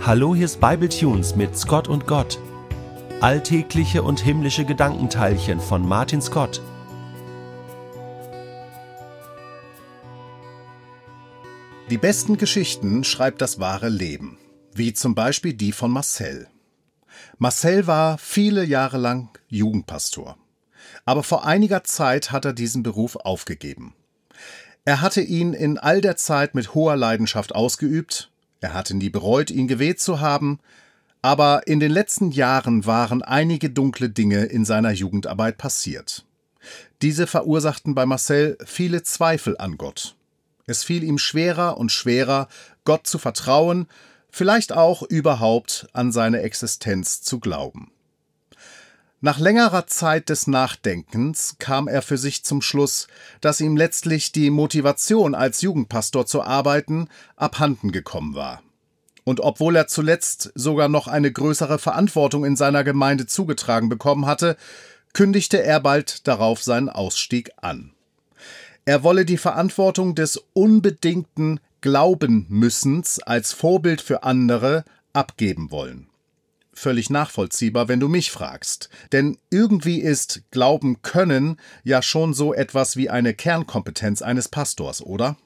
Hallo, hier ist Bible Tunes mit Scott und Gott. Alltägliche und himmlische Gedankenteilchen von Martin Scott. Die besten Geschichten schreibt das wahre Leben, wie zum Beispiel die von Marcel. Marcel war viele Jahre lang Jugendpastor. Aber vor einiger Zeit hat er diesen Beruf aufgegeben. Er hatte ihn in all der Zeit mit hoher Leidenschaft ausgeübt, er hatte nie bereut, ihn gewählt zu haben, aber in den letzten Jahren waren einige dunkle Dinge in seiner Jugendarbeit passiert. Diese verursachten bei Marcel viele Zweifel an Gott. Es fiel ihm schwerer und schwerer, Gott zu vertrauen, vielleicht auch überhaupt an seine Existenz zu glauben. Nach längerer Zeit des Nachdenkens kam er für sich zum Schluss, dass ihm letztlich die Motivation als Jugendpastor zu arbeiten abhanden gekommen war. Und obwohl er zuletzt sogar noch eine größere Verantwortung in seiner Gemeinde zugetragen bekommen hatte, kündigte er bald darauf seinen Ausstieg an. Er wolle die Verantwortung des unbedingten Glaubenmüssens als Vorbild für andere abgeben wollen völlig nachvollziehbar, wenn du mich fragst. Denn irgendwie ist Glauben können ja schon so etwas wie eine Kernkompetenz eines Pastors, oder?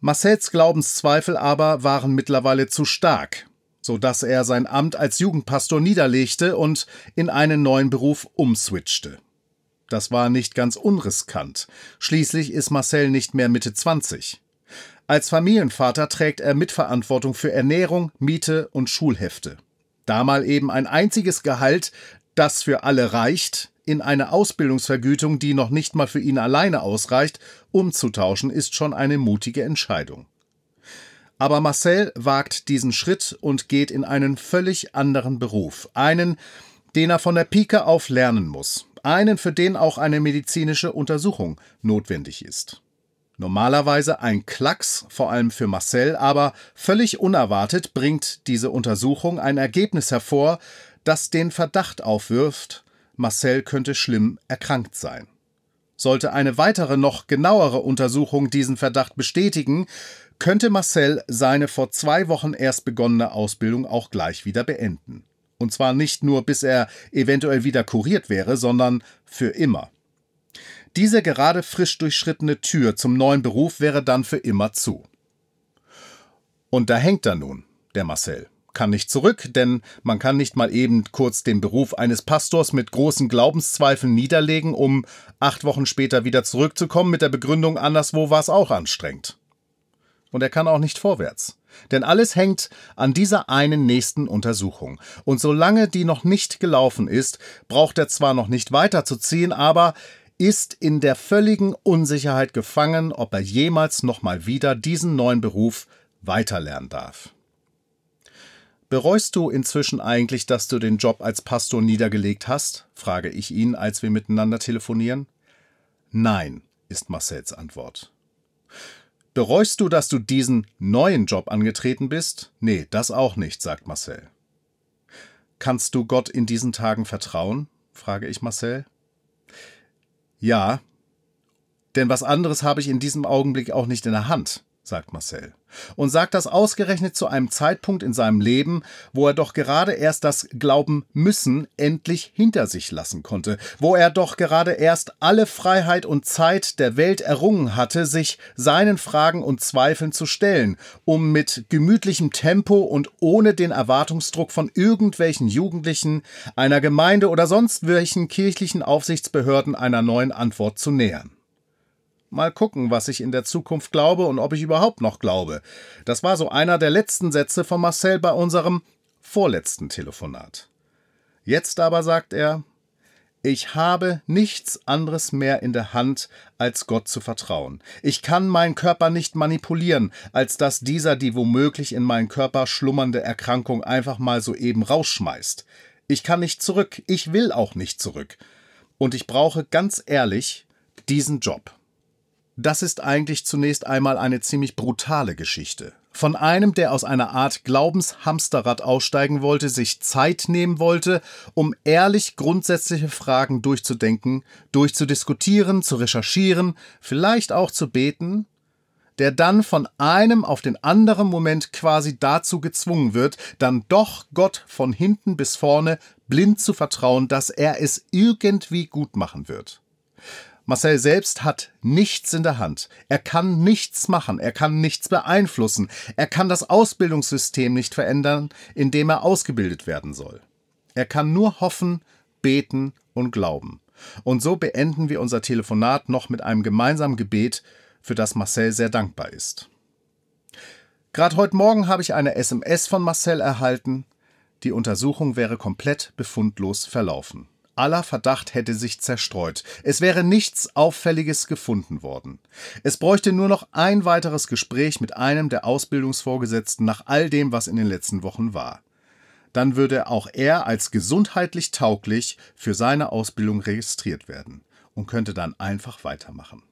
Marcells Glaubenszweifel aber waren mittlerweile zu stark, so dass er sein Amt als Jugendpastor niederlegte und in einen neuen Beruf umswitchte. Das war nicht ganz unriskant. Schließlich ist Marcel nicht mehr Mitte 20. Als Familienvater trägt er Mitverantwortung für Ernährung, Miete und Schulhefte da mal eben ein einziges Gehalt, das für alle reicht, in eine Ausbildungsvergütung, die noch nicht mal für ihn alleine ausreicht, umzutauschen, ist schon eine mutige Entscheidung. Aber Marcel wagt diesen Schritt und geht in einen völlig anderen Beruf, einen, den er von der Pike auf lernen muss, einen, für den auch eine medizinische Untersuchung notwendig ist. Normalerweise ein Klacks, vor allem für Marcel, aber völlig unerwartet bringt diese Untersuchung ein Ergebnis hervor, das den Verdacht aufwirft, Marcel könnte schlimm erkrankt sein. Sollte eine weitere, noch genauere Untersuchung diesen Verdacht bestätigen, könnte Marcel seine vor zwei Wochen erst begonnene Ausbildung auch gleich wieder beenden. Und zwar nicht nur, bis er eventuell wieder kuriert wäre, sondern für immer. Diese gerade frisch durchschrittene Tür zum neuen Beruf wäre dann für immer zu. Und da hängt er nun, der Marcel. Kann nicht zurück, denn man kann nicht mal eben kurz den Beruf eines Pastors mit großen Glaubenszweifeln niederlegen, um acht Wochen später wieder zurückzukommen mit der Begründung, anderswo war es auch anstrengend. Und er kann auch nicht vorwärts. Denn alles hängt an dieser einen nächsten Untersuchung. Und solange die noch nicht gelaufen ist, braucht er zwar noch nicht weiterzuziehen, aber ist in der völligen Unsicherheit gefangen, ob er jemals nochmal wieder diesen neuen Beruf weiterlernen darf. Bereust du inzwischen eigentlich, dass du den Job als Pastor niedergelegt hast? frage ich ihn, als wir miteinander telefonieren. Nein, ist Marcells Antwort. Bereust du, dass du diesen neuen Job angetreten bist? Nee, das auch nicht, sagt Marcel. Kannst du Gott in diesen Tagen vertrauen? frage ich Marcel. Ja, denn was anderes habe ich in diesem Augenblick auch nicht in der Hand sagt Marcel. Und sagt das ausgerechnet zu einem Zeitpunkt in seinem Leben, wo er doch gerade erst das Glauben müssen endlich hinter sich lassen konnte, wo er doch gerade erst alle Freiheit und Zeit der Welt errungen hatte, sich seinen Fragen und Zweifeln zu stellen, um mit gemütlichem Tempo und ohne den Erwartungsdruck von irgendwelchen Jugendlichen, einer Gemeinde oder sonst welchen kirchlichen Aufsichtsbehörden einer neuen Antwort zu nähern. Mal gucken, was ich in der Zukunft glaube und ob ich überhaupt noch glaube. Das war so einer der letzten Sätze von Marcel bei unserem vorletzten Telefonat. Jetzt aber sagt er, ich habe nichts anderes mehr in der Hand, als Gott zu vertrauen. Ich kann meinen Körper nicht manipulieren, als dass dieser die womöglich in meinen Körper schlummernde Erkrankung einfach mal so eben rausschmeißt. Ich kann nicht zurück, ich will auch nicht zurück. Und ich brauche ganz ehrlich diesen Job. Das ist eigentlich zunächst einmal eine ziemlich brutale Geschichte. Von einem, der aus einer Art Glaubenshamsterrad aussteigen wollte, sich Zeit nehmen wollte, um ehrlich grundsätzliche Fragen durchzudenken, durchzudiskutieren, zu recherchieren, vielleicht auch zu beten, der dann von einem auf den anderen Moment quasi dazu gezwungen wird, dann doch Gott von hinten bis vorne blind zu vertrauen, dass er es irgendwie gut machen wird. Marcel selbst hat nichts in der Hand. Er kann nichts machen, er kann nichts beeinflussen, er kann das Ausbildungssystem nicht verändern, in dem er ausgebildet werden soll. Er kann nur hoffen, beten und glauben. Und so beenden wir unser Telefonat noch mit einem gemeinsamen Gebet, für das Marcel sehr dankbar ist. Gerade heute Morgen habe ich eine SMS von Marcel erhalten. Die Untersuchung wäre komplett befundlos verlaufen. Aller Verdacht hätte sich zerstreut. Es wäre nichts Auffälliges gefunden worden. Es bräuchte nur noch ein weiteres Gespräch mit einem der Ausbildungsvorgesetzten nach all dem, was in den letzten Wochen war. Dann würde auch er als gesundheitlich tauglich für seine Ausbildung registriert werden und könnte dann einfach weitermachen.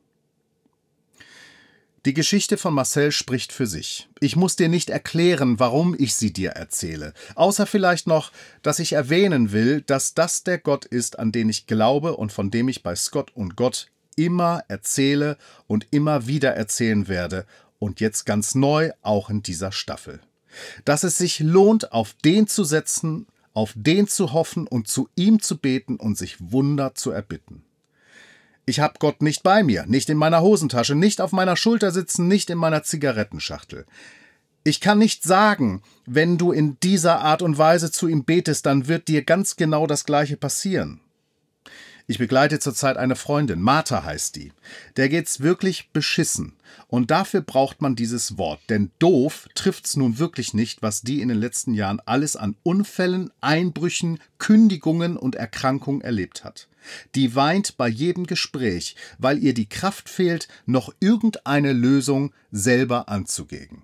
Die Geschichte von Marcel spricht für sich. Ich muss dir nicht erklären, warum ich sie dir erzähle, außer vielleicht noch, dass ich erwähnen will, dass das der Gott ist, an den ich glaube und von dem ich bei Scott und Gott immer erzähle und immer wieder erzählen werde und jetzt ganz neu auch in dieser Staffel. Dass es sich lohnt, auf den zu setzen, auf den zu hoffen und zu ihm zu beten und sich Wunder zu erbitten. Ich hab Gott nicht bei mir, nicht in meiner Hosentasche, nicht auf meiner Schulter sitzen, nicht in meiner Zigarettenschachtel. Ich kann nicht sagen, wenn du in dieser Art und Weise zu ihm betest, dann wird dir ganz genau das gleiche passieren. Ich begleite zurzeit eine Freundin, Martha heißt die. Der geht's wirklich beschissen. Und dafür braucht man dieses Wort, denn doof trifft's nun wirklich nicht, was die in den letzten Jahren alles an Unfällen, Einbrüchen, Kündigungen und Erkrankungen erlebt hat. Die weint bei jedem Gespräch, weil ihr die Kraft fehlt, noch irgendeine Lösung selber anzugehen.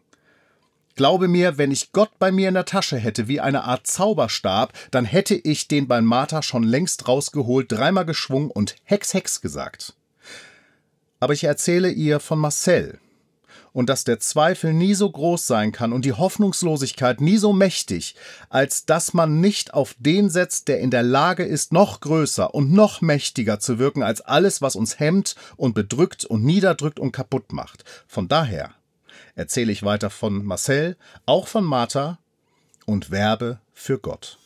Glaube mir, wenn ich Gott bei mir in der Tasche hätte, wie eine Art Zauberstab, dann hätte ich den bei Martha schon längst rausgeholt, dreimal geschwungen und Hex Hex gesagt. Aber ich erzähle ihr von Marcel und dass der Zweifel nie so groß sein kann und die Hoffnungslosigkeit nie so mächtig, als dass man nicht auf den setzt, der in der Lage ist, noch größer und noch mächtiger zu wirken als alles, was uns hemmt und bedrückt und niederdrückt und kaputt macht. Von daher erzähle ich weiter von Marcel, auch von Martha und werbe für Gott.